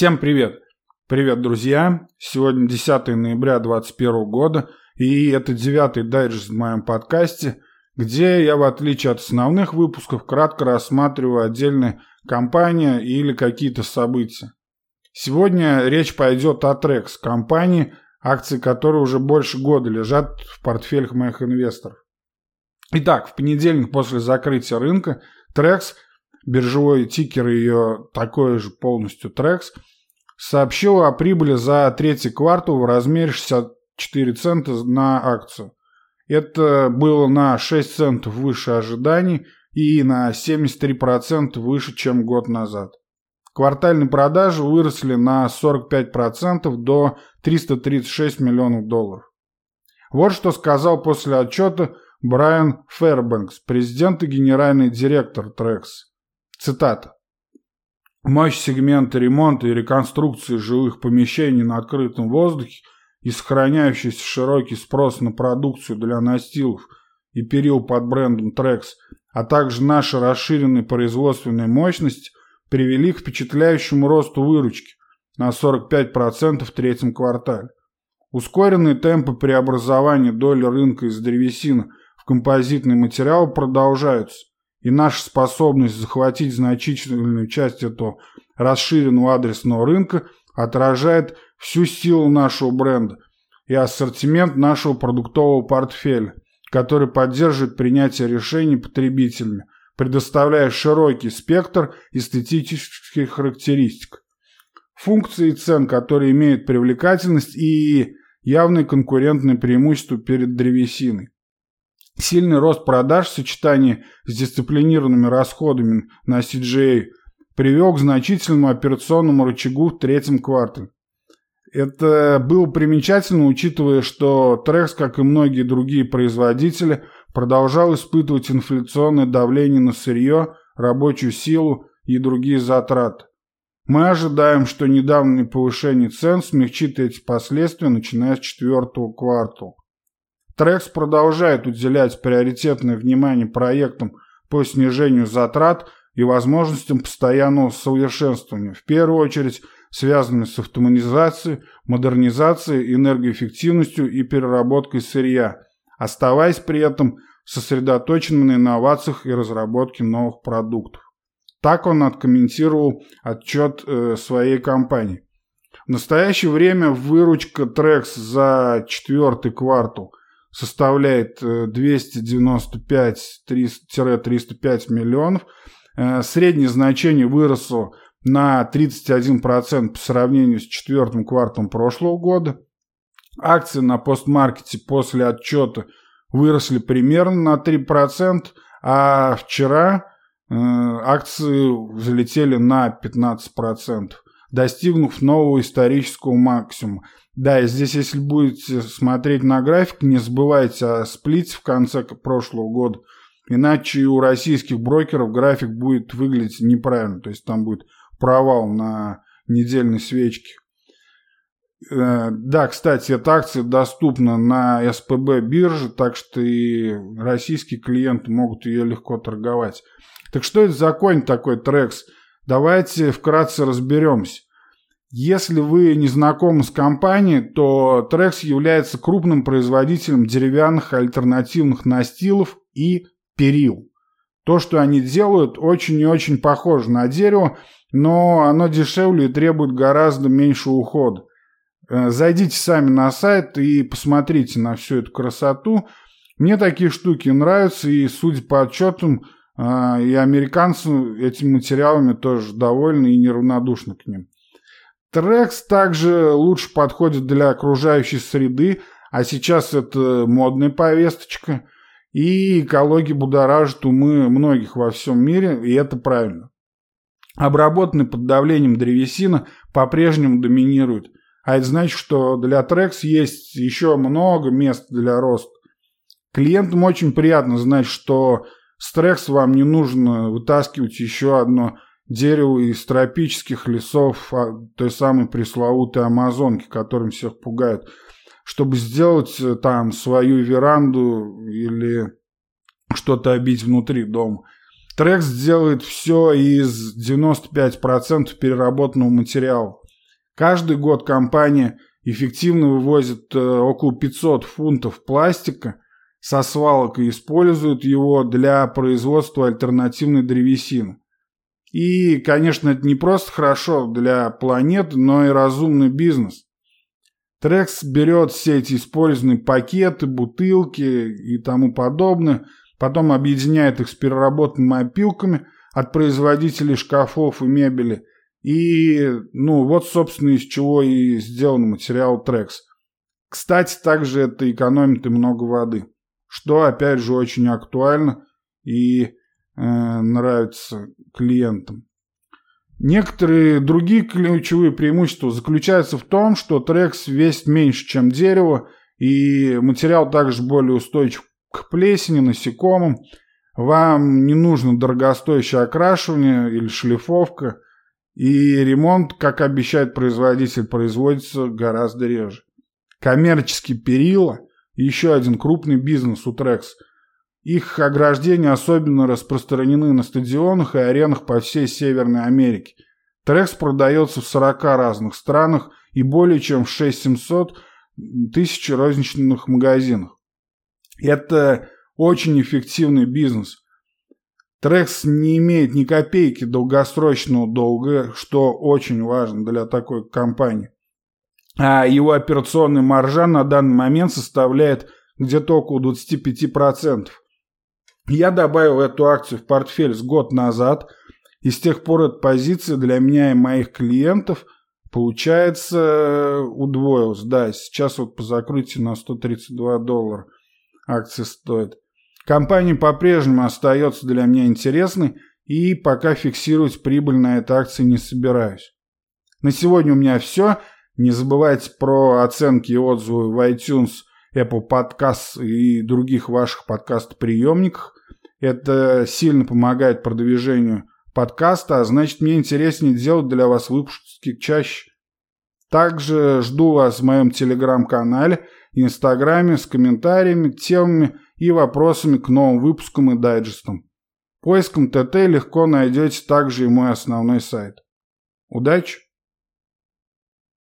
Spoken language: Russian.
Всем привет! Привет, друзья! Сегодня 10 ноября 2021 года, и это девятый дайджест в моем подкасте, где я, в отличие от основных выпусков, кратко рассматриваю отдельные компании или какие-то события. Сегодня речь пойдет о Trex, компании, акции которой уже больше года лежат в портфелях моих инвесторов. Итак, в понедельник после закрытия рынка Trex – биржевой тикер ее такой же полностью Трекс, сообщил о прибыли за третий квартал в размере 64 цента на акцию. Это было на 6 центов выше ожиданий и на 73% выше, чем год назад. Квартальные продажи выросли на 45% до 336 миллионов долларов. Вот что сказал после отчета Брайан Фэрбэнкс, президент и генеральный директор Трекс. Цитата. Мощь сегмента ремонта и реконструкции жилых помещений на открытом воздухе и сохраняющийся широкий спрос на продукцию для настилов и перил под брендом Trex, а также наша расширенная производственная мощность привели к впечатляющему росту выручки на 45% в третьем квартале. Ускоренные темпы преобразования доли рынка из древесины в композитный материал продолжаются, и наша способность захватить значительную часть этого расширенного адресного рынка отражает всю силу нашего бренда и ассортимент нашего продуктового портфеля, который поддерживает принятие решений потребителями, предоставляя широкий спектр эстетических характеристик, функций и цен, которые имеют привлекательность и явное конкурентное преимущество перед древесиной. Сильный рост продаж в сочетании с дисциплинированными расходами на CGA привел к значительному операционному рычагу в третьем квартале. Это было примечательно, учитывая, что Трекс, как и многие другие производители, продолжал испытывать инфляционное давление на сырье, рабочую силу и другие затраты. Мы ожидаем, что недавнее повышение цен смягчит эти последствия, начиная с четвертого квартала. Трекс продолжает уделять приоритетное внимание проектам по снижению затрат и возможностям постоянного совершенствования, в первую очередь связанными с автоматизацией, модернизацией, энергоэффективностью и переработкой сырья, оставаясь при этом сосредоточенным на инновациях и разработке новых продуктов. Так он откомментировал отчет э, своей компании. В настоящее время выручка Trex за четвертый квартал составляет 295-305 э, миллионов. Э, среднее значение выросло на 31% по сравнению с четвертым кварталом прошлого года. Акции на постмаркете после отчета выросли примерно на 3%, а вчера э, акции взлетели на 15%, достигнув нового исторического максимума. Да, и здесь, если будете смотреть на график, не забывайте о сплите в конце прошлого года. Иначе у российских брокеров график будет выглядеть неправильно. То есть там будет провал на недельной свечке. Э, да, кстати, эта акция доступна на СПБ бирже, так что и российские клиенты могут ее легко торговать. Так что это за конь такой Трекс? Давайте вкратце разберемся. Если вы не знакомы с компанией, то Trex является крупным производителем деревянных альтернативных настилов и перил. То, что они делают, очень и очень похоже на дерево, но оно дешевле и требует гораздо меньше ухода. Э, зайдите сами на сайт и посмотрите на всю эту красоту. Мне такие штуки нравятся, и, судя по отчетам, и американцы этими материалами тоже довольны и неравнодушны к ним. Трекс также лучше подходит для окружающей среды, а сейчас это модная повесточка. И экология будоражит умы многих во всем мире, и это правильно. Обработанный под давлением древесина по-прежнему доминирует. А это значит, что для Трекс есть еще много мест для роста. Клиентам очень приятно знать, что с Трекс вам не нужно вытаскивать еще одно дерево из тропических лесов а, той самой пресловутой Амазонки, которым всех пугают, чтобы сделать э, там свою веранду или что-то обить внутри дома. Трекс делает все из 95% переработанного материала. Каждый год компания эффективно вывозит э, около 500 фунтов пластика со свалок и использует его для производства альтернативной древесины. И, конечно, это не просто хорошо для планеты, но и разумный бизнес. Трекс берет все эти использованные пакеты, бутылки и тому подобное, потом объединяет их с переработанными опилками от производителей шкафов и мебели. И, ну, вот, собственно, из чего и сделан материал Трекс. Кстати, также это экономит и много воды, что, опять же, очень актуально и э, нравится клиентам. Некоторые другие ключевые преимущества заключаются в том, что трекс весит меньше, чем дерево, и материал также более устойчив к плесени, насекомым. Вам не нужно дорогостоящее окрашивание или шлифовка, и ремонт, как обещает производитель, производится гораздо реже. Коммерческие перила – еще один крупный бизнес у Трекс – их ограждения особенно распространены на стадионах и аренах по всей Северной Америке. Трекс продается в 40 разных странах и более чем в 6700 тысяч розничных магазинах. Это очень эффективный бизнес. Трекс не имеет ни копейки долгосрочного долга, что очень важно для такой компании. А его операционная маржа на данный момент составляет где-то около 25%. Я добавил эту акцию в портфель с год назад, и с тех пор эта позиция для меня и моих клиентов, получается, удвоилась. Да, сейчас вот по закрытию на 132 доллара акция стоит. Компания по-прежнему остается для меня интересной, и пока фиксировать прибыль на этой акции не собираюсь. На сегодня у меня все. Не забывайте про оценки и отзывы в iTunes, Apple Podcasts и других ваших подкаст-приемниках. Это сильно помогает продвижению подкаста, а значит мне интереснее делать для вас выпуски чаще. Также жду вас в моем телеграм-канале, инстаграме с комментариями, темами и вопросами к новым выпускам и дайджестам. Поиском ТТ легко найдете также и мой основной сайт. Удачи!